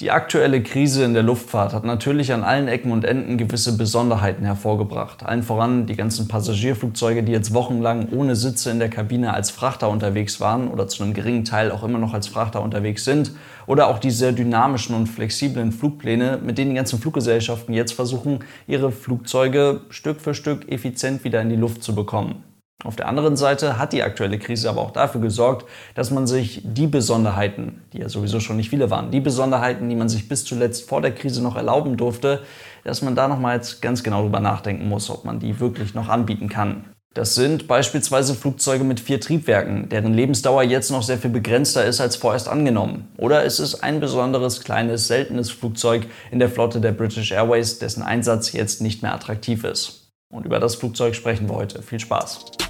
Die aktuelle Krise in der Luftfahrt hat natürlich an allen Ecken und Enden gewisse Besonderheiten hervorgebracht. Allen voran die ganzen Passagierflugzeuge, die jetzt wochenlang ohne Sitze in der Kabine als Frachter unterwegs waren oder zu einem geringen Teil auch immer noch als Frachter unterwegs sind. Oder auch die sehr dynamischen und flexiblen Flugpläne, mit denen die ganzen Fluggesellschaften jetzt versuchen, ihre Flugzeuge Stück für Stück effizient wieder in die Luft zu bekommen. Auf der anderen Seite hat die aktuelle Krise aber auch dafür gesorgt, dass man sich die Besonderheiten, die ja sowieso schon nicht viele waren, die Besonderheiten, die man sich bis zuletzt vor der Krise noch erlauben durfte, dass man da nochmal ganz genau drüber nachdenken muss, ob man die wirklich noch anbieten kann. Das sind beispielsweise Flugzeuge mit vier Triebwerken, deren Lebensdauer jetzt noch sehr viel begrenzter ist als vorerst angenommen. Oder ist es ein besonderes, kleines, seltenes Flugzeug in der Flotte der British Airways, dessen Einsatz jetzt nicht mehr attraktiv ist. Und über das Flugzeug sprechen wir heute. Viel Spaß!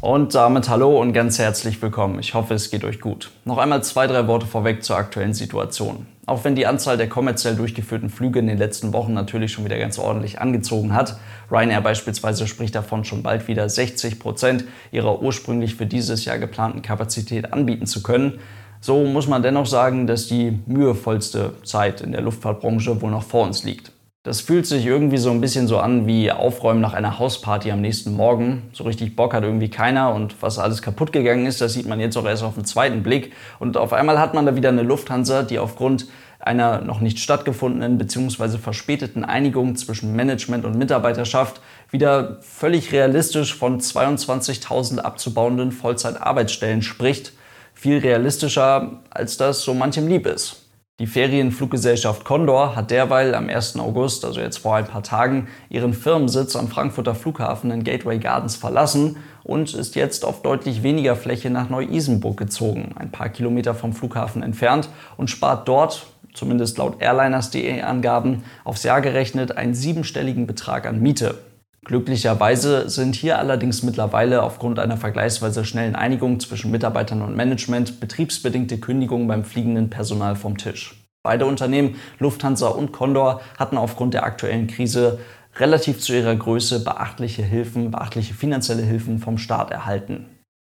Und damit hallo und ganz herzlich willkommen. Ich hoffe, es geht euch gut. Noch einmal zwei, drei Worte vorweg zur aktuellen Situation. Auch wenn die Anzahl der kommerziell durchgeführten Flüge in den letzten Wochen natürlich schon wieder ganz ordentlich angezogen hat, Ryanair beispielsweise spricht davon, schon bald wieder 60 Prozent ihrer ursprünglich für dieses Jahr geplanten Kapazität anbieten zu können, so muss man dennoch sagen, dass die mühevollste Zeit in der Luftfahrtbranche wohl noch vor uns liegt. Das fühlt sich irgendwie so ein bisschen so an wie Aufräumen nach einer Hausparty am nächsten Morgen. So richtig Bock hat irgendwie keiner und was alles kaputt gegangen ist, das sieht man jetzt auch erst auf den zweiten Blick. Und auf einmal hat man da wieder eine Lufthansa, die aufgrund einer noch nicht stattgefundenen bzw. verspäteten Einigung zwischen Management und Mitarbeiterschaft wieder völlig realistisch von 22.000 abzubauenden Vollzeitarbeitsstellen spricht. Viel realistischer, als das so manchem lieb ist. Die Ferienfluggesellschaft Condor hat derweil am 1. August, also jetzt vor ein paar Tagen, ihren Firmensitz am Frankfurter Flughafen in Gateway Gardens verlassen und ist jetzt auf deutlich weniger Fläche nach Neu-Isenburg gezogen, ein paar Kilometer vom Flughafen entfernt und spart dort, zumindest laut Airliners.de Angaben, aufs Jahr gerechnet einen siebenstelligen Betrag an Miete. Glücklicherweise sind hier allerdings mittlerweile aufgrund einer vergleichsweise schnellen Einigung zwischen Mitarbeitern und Management betriebsbedingte Kündigungen beim fliegenden Personal vom Tisch. Beide Unternehmen, Lufthansa und Condor, hatten aufgrund der aktuellen Krise relativ zu ihrer Größe beachtliche Hilfen, beachtliche finanzielle Hilfen vom Staat erhalten.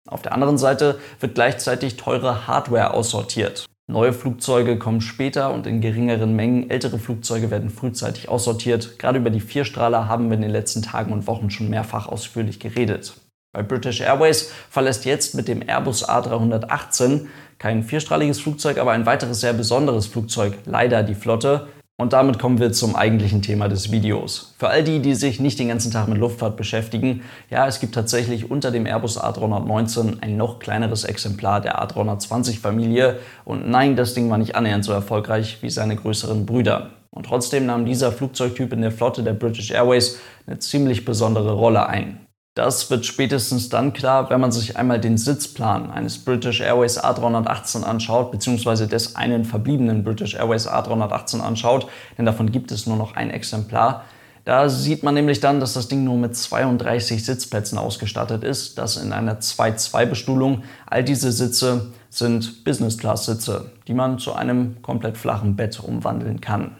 Auf der anderen Seite wird gleichzeitig teure Hardware aussortiert. Neue Flugzeuge kommen später und in geringeren Mengen. Ältere Flugzeuge werden frühzeitig aussortiert. Gerade über die Vierstrahler haben wir in den letzten Tagen und Wochen schon mehrfach ausführlich geredet. Bei British Airways verlässt jetzt mit dem Airbus A318 kein vierstrahliges Flugzeug, aber ein weiteres sehr besonderes Flugzeug leider die Flotte. Und damit kommen wir zum eigentlichen Thema des Videos. Für all die, die sich nicht den ganzen Tag mit Luftfahrt beschäftigen, ja, es gibt tatsächlich unter dem Airbus A319 ein noch kleineres Exemplar der A320-Familie. Und nein, das Ding war nicht annähernd so erfolgreich wie seine größeren Brüder. Und trotzdem nahm dieser Flugzeugtyp in der Flotte der British Airways eine ziemlich besondere Rolle ein. Das wird spätestens dann klar, wenn man sich einmal den Sitzplan eines British Airways A318 anschaut, beziehungsweise des einen verbliebenen British Airways A318 anschaut, denn davon gibt es nur noch ein Exemplar. Da sieht man nämlich dann, dass das Ding nur mit 32 Sitzplätzen ausgestattet ist, das in einer 2-2-Bestuhlung. All diese Sitze sind Business-Class-Sitze, die man zu einem komplett flachen Bett umwandeln kann.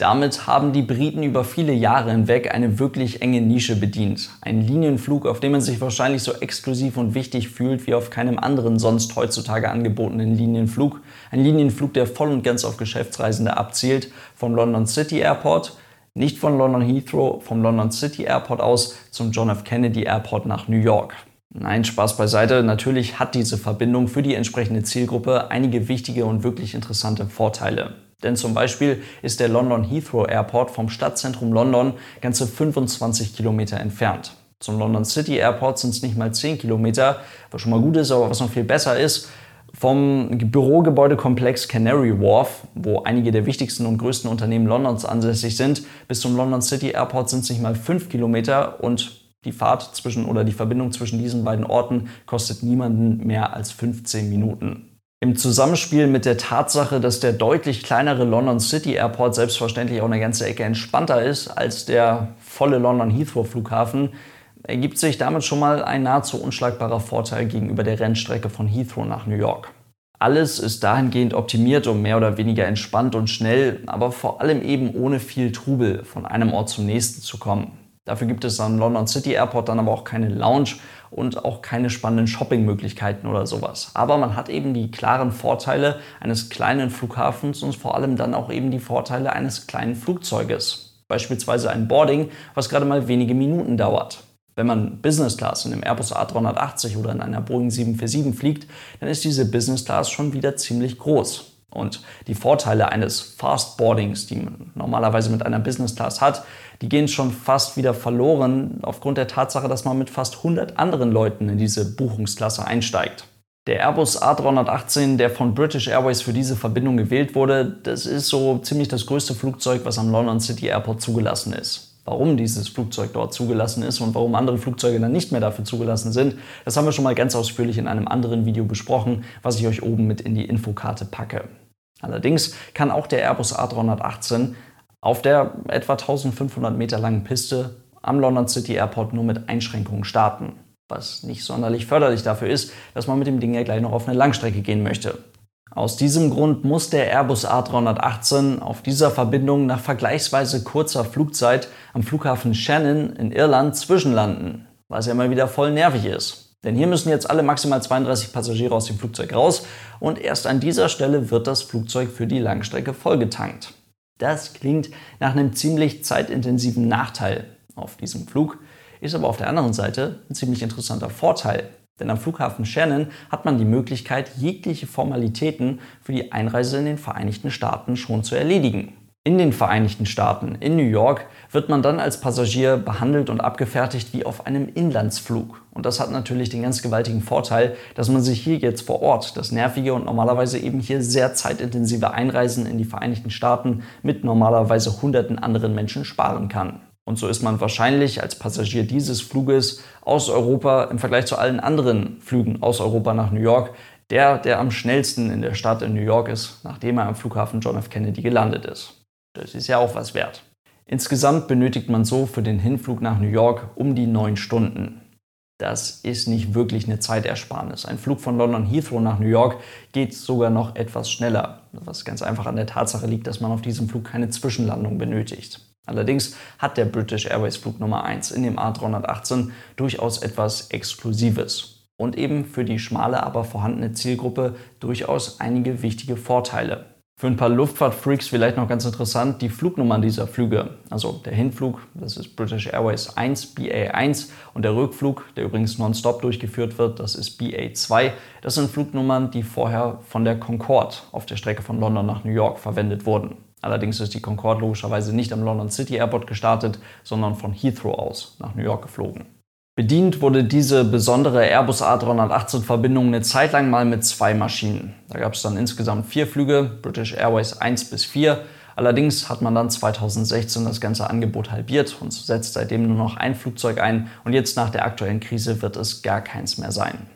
Damit haben die Briten über viele Jahre hinweg eine wirklich enge Nische bedient. Ein Linienflug, auf dem man sich wahrscheinlich so exklusiv und wichtig fühlt wie auf keinem anderen sonst heutzutage angebotenen Linienflug. Ein Linienflug, der voll und ganz auf Geschäftsreisende abzielt, vom London City Airport, nicht von London Heathrow, vom London City Airport aus zum John F. Kennedy Airport nach New York. Nein, Spaß beiseite. Natürlich hat diese Verbindung für die entsprechende Zielgruppe einige wichtige und wirklich interessante Vorteile. Denn zum Beispiel ist der London Heathrow Airport vom Stadtzentrum London ganze 25 Kilometer entfernt. Zum London City Airport sind es nicht mal 10 Kilometer, was schon mal gut ist, aber was noch viel besser ist, vom Bürogebäudekomplex Canary Wharf, wo einige der wichtigsten und größten Unternehmen Londons ansässig sind, bis zum London City Airport sind es nicht mal 5 Kilometer und die Fahrt zwischen oder die Verbindung zwischen diesen beiden Orten kostet niemanden mehr als 15 Minuten. Im Zusammenspiel mit der Tatsache, dass der deutlich kleinere London City Airport selbstverständlich auch eine ganze Ecke entspannter ist als der volle London Heathrow Flughafen, ergibt sich damit schon mal ein nahezu unschlagbarer Vorteil gegenüber der Rennstrecke von Heathrow nach New York. Alles ist dahingehend optimiert, um mehr oder weniger entspannt und schnell, aber vor allem eben ohne viel Trubel von einem Ort zum nächsten zu kommen. Dafür gibt es am London City Airport dann aber auch keine Lounge und auch keine spannenden Shoppingmöglichkeiten oder sowas. Aber man hat eben die klaren Vorteile eines kleinen Flughafens und vor allem dann auch eben die Vorteile eines kleinen Flugzeuges. Beispielsweise ein Boarding, was gerade mal wenige Minuten dauert. Wenn man Business Class in einem Airbus A380 oder in einer Boeing 747 fliegt, dann ist diese Business Class schon wieder ziemlich groß. Und die Vorteile eines Fast Boardings, die man normalerweise mit einer Business Class hat, die gehen schon fast wieder verloren aufgrund der Tatsache, dass man mit fast 100 anderen Leuten in diese Buchungsklasse einsteigt. Der Airbus A318, der von British Airways für diese Verbindung gewählt wurde, das ist so ziemlich das größte Flugzeug, was am London City Airport zugelassen ist. Warum dieses Flugzeug dort zugelassen ist und warum andere Flugzeuge dann nicht mehr dafür zugelassen sind, das haben wir schon mal ganz ausführlich in einem anderen Video besprochen, was ich euch oben mit in die Infokarte packe. Allerdings kann auch der Airbus A318 auf der etwa 1500 Meter langen Piste am London City Airport nur mit Einschränkungen starten, was nicht sonderlich förderlich dafür ist, dass man mit dem Ding ja gleich noch auf eine Langstrecke gehen möchte. Aus diesem Grund muss der Airbus A318 auf dieser Verbindung nach vergleichsweise kurzer Flugzeit am Flughafen Shannon in Irland zwischenlanden, was ja immer wieder voll nervig ist. Denn hier müssen jetzt alle maximal 32 Passagiere aus dem Flugzeug raus und erst an dieser Stelle wird das Flugzeug für die Langstrecke vollgetankt. Das klingt nach einem ziemlich zeitintensiven Nachteil auf diesem Flug, ist aber auf der anderen Seite ein ziemlich interessanter Vorteil. Denn am Flughafen Shannon hat man die Möglichkeit, jegliche Formalitäten für die Einreise in den Vereinigten Staaten schon zu erledigen. In den Vereinigten Staaten, in New York, wird man dann als Passagier behandelt und abgefertigt wie auf einem Inlandsflug. Und das hat natürlich den ganz gewaltigen Vorteil, dass man sich hier jetzt vor Ort das nervige und normalerweise eben hier sehr zeitintensive Einreisen in die Vereinigten Staaten mit normalerweise hunderten anderen Menschen sparen kann. Und so ist man wahrscheinlich als Passagier dieses Fluges aus Europa im Vergleich zu allen anderen Flügen aus Europa nach New York der, der am schnellsten in der Stadt in New York ist, nachdem er am Flughafen John F. Kennedy gelandet ist. Das ist ja auch was wert. Insgesamt benötigt man so für den Hinflug nach New York um die neun Stunden. Das ist nicht wirklich eine Zeitersparnis. Ein Flug von London Heathrow nach New York geht sogar noch etwas schneller, was ganz einfach an der Tatsache liegt, dass man auf diesem Flug keine Zwischenlandung benötigt. Allerdings hat der British Airways Flug Nummer 1 in dem A318 durchaus etwas Exklusives und eben für die schmale, aber vorhandene Zielgruppe durchaus einige wichtige Vorteile. Für ein paar Luftfahrtfreaks vielleicht noch ganz interessant die Flugnummern dieser Flüge. Also der Hinflug, das ist British Airways 1, BA1 und der Rückflug, der übrigens nonstop durchgeführt wird, das ist BA2. Das sind Flugnummern, die vorher von der Concorde auf der Strecke von London nach New York verwendet wurden. Allerdings ist die Concorde logischerweise nicht am London City Airport gestartet, sondern von Heathrow aus nach New York geflogen. Bedient wurde diese besondere Airbus A318-Verbindung eine Zeit lang mal mit zwei Maschinen. Da gab es dann insgesamt vier Flüge, British Airways 1 bis 4. Allerdings hat man dann 2016 das ganze Angebot halbiert und setzt seitdem nur noch ein Flugzeug ein und jetzt nach der aktuellen Krise wird es gar keins mehr sein.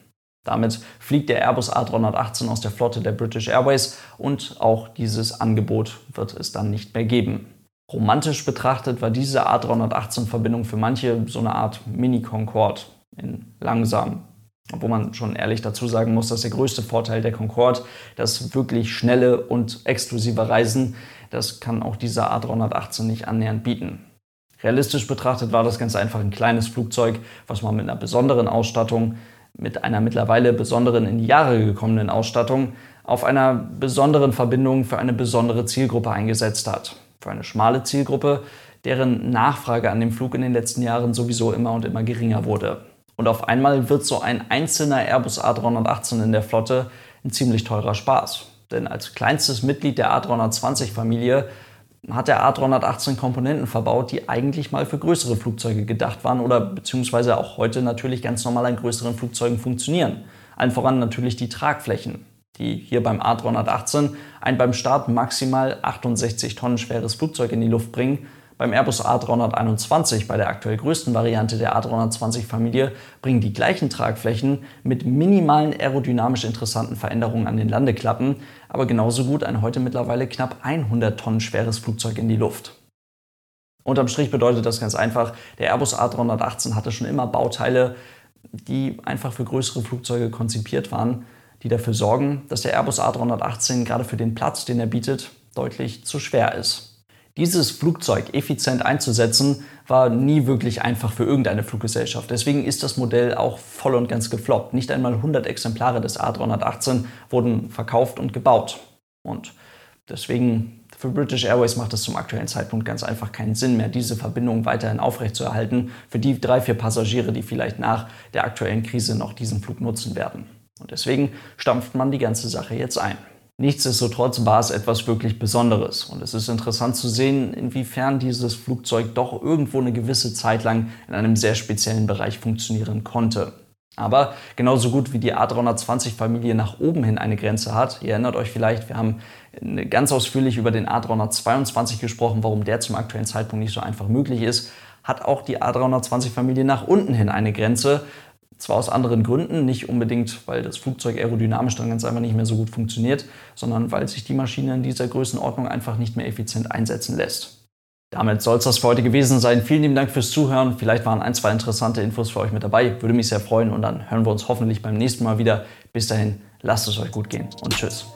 Damit fliegt der Airbus A318 aus der Flotte der British Airways und auch dieses Angebot wird es dann nicht mehr geben. Romantisch betrachtet war diese A318-Verbindung für manche so eine Art Mini-Concorde in langsam. Obwohl man schon ehrlich dazu sagen muss, dass der größte Vorteil der Concorde, das wirklich schnelle und exklusive Reisen, das kann auch dieser A318 nicht annähernd bieten. Realistisch betrachtet war das ganz einfach ein kleines Flugzeug, was man mit einer besonderen Ausstattung mit einer mittlerweile besonderen in die Jahre gekommenen Ausstattung auf einer besonderen Verbindung für eine besondere Zielgruppe eingesetzt hat. Für eine schmale Zielgruppe, deren Nachfrage an dem Flug in den letzten Jahren sowieso immer und immer geringer wurde. Und auf einmal wird so ein einzelner Airbus A318 in der Flotte ein ziemlich teurer Spaß. Denn als kleinstes Mitglied der A320-Familie hat der A318 Komponenten verbaut, die eigentlich mal für größere Flugzeuge gedacht waren oder beziehungsweise auch heute natürlich ganz normal an größeren Flugzeugen funktionieren. Allen voran natürlich die Tragflächen, die hier beim A318 ein beim Start maximal 68 Tonnen schweres Flugzeug in die Luft bringen beim Airbus A321, bei der aktuell größten Variante der A320-Familie, bringen die gleichen Tragflächen mit minimalen aerodynamisch interessanten Veränderungen an den Landeklappen, aber genauso gut ein heute mittlerweile knapp 100 Tonnen schweres Flugzeug in die Luft. Unterm Strich bedeutet das ganz einfach, der Airbus A318 hatte schon immer Bauteile, die einfach für größere Flugzeuge konzipiert waren, die dafür sorgen, dass der Airbus A318 gerade für den Platz, den er bietet, deutlich zu schwer ist. Dieses Flugzeug effizient einzusetzen, war nie wirklich einfach für irgendeine Fluggesellschaft. Deswegen ist das Modell auch voll und ganz gefloppt. Nicht einmal 100 Exemplare des A318 wurden verkauft und gebaut. Und deswegen für British Airways macht es zum aktuellen Zeitpunkt ganz einfach keinen Sinn mehr, diese Verbindung weiterhin aufrechtzuerhalten für die drei, vier Passagiere, die vielleicht nach der aktuellen Krise noch diesen Flug nutzen werden. Und deswegen stampft man die ganze Sache jetzt ein. Nichtsdestotrotz war es etwas wirklich Besonderes und es ist interessant zu sehen, inwiefern dieses Flugzeug doch irgendwo eine gewisse Zeit lang in einem sehr speziellen Bereich funktionieren konnte. Aber genauso gut wie die A320-Familie nach oben hin eine Grenze hat, ihr erinnert euch vielleicht, wir haben ganz ausführlich über den A322 gesprochen, warum der zum aktuellen Zeitpunkt nicht so einfach möglich ist, hat auch die A320-Familie nach unten hin eine Grenze, zwar aus anderen Gründen, nicht unbedingt, weil das Flugzeug aerodynamisch dann ganz einfach nicht mehr so gut funktioniert, sondern weil sich die Maschine in dieser Größenordnung einfach nicht mehr effizient einsetzen lässt. Damit soll es das für heute gewesen sein. Vielen lieben Dank fürs Zuhören. Vielleicht waren ein, zwei interessante Infos für euch mit dabei. Würde mich sehr freuen und dann hören wir uns hoffentlich beim nächsten Mal wieder. Bis dahin, lasst es euch gut gehen und tschüss.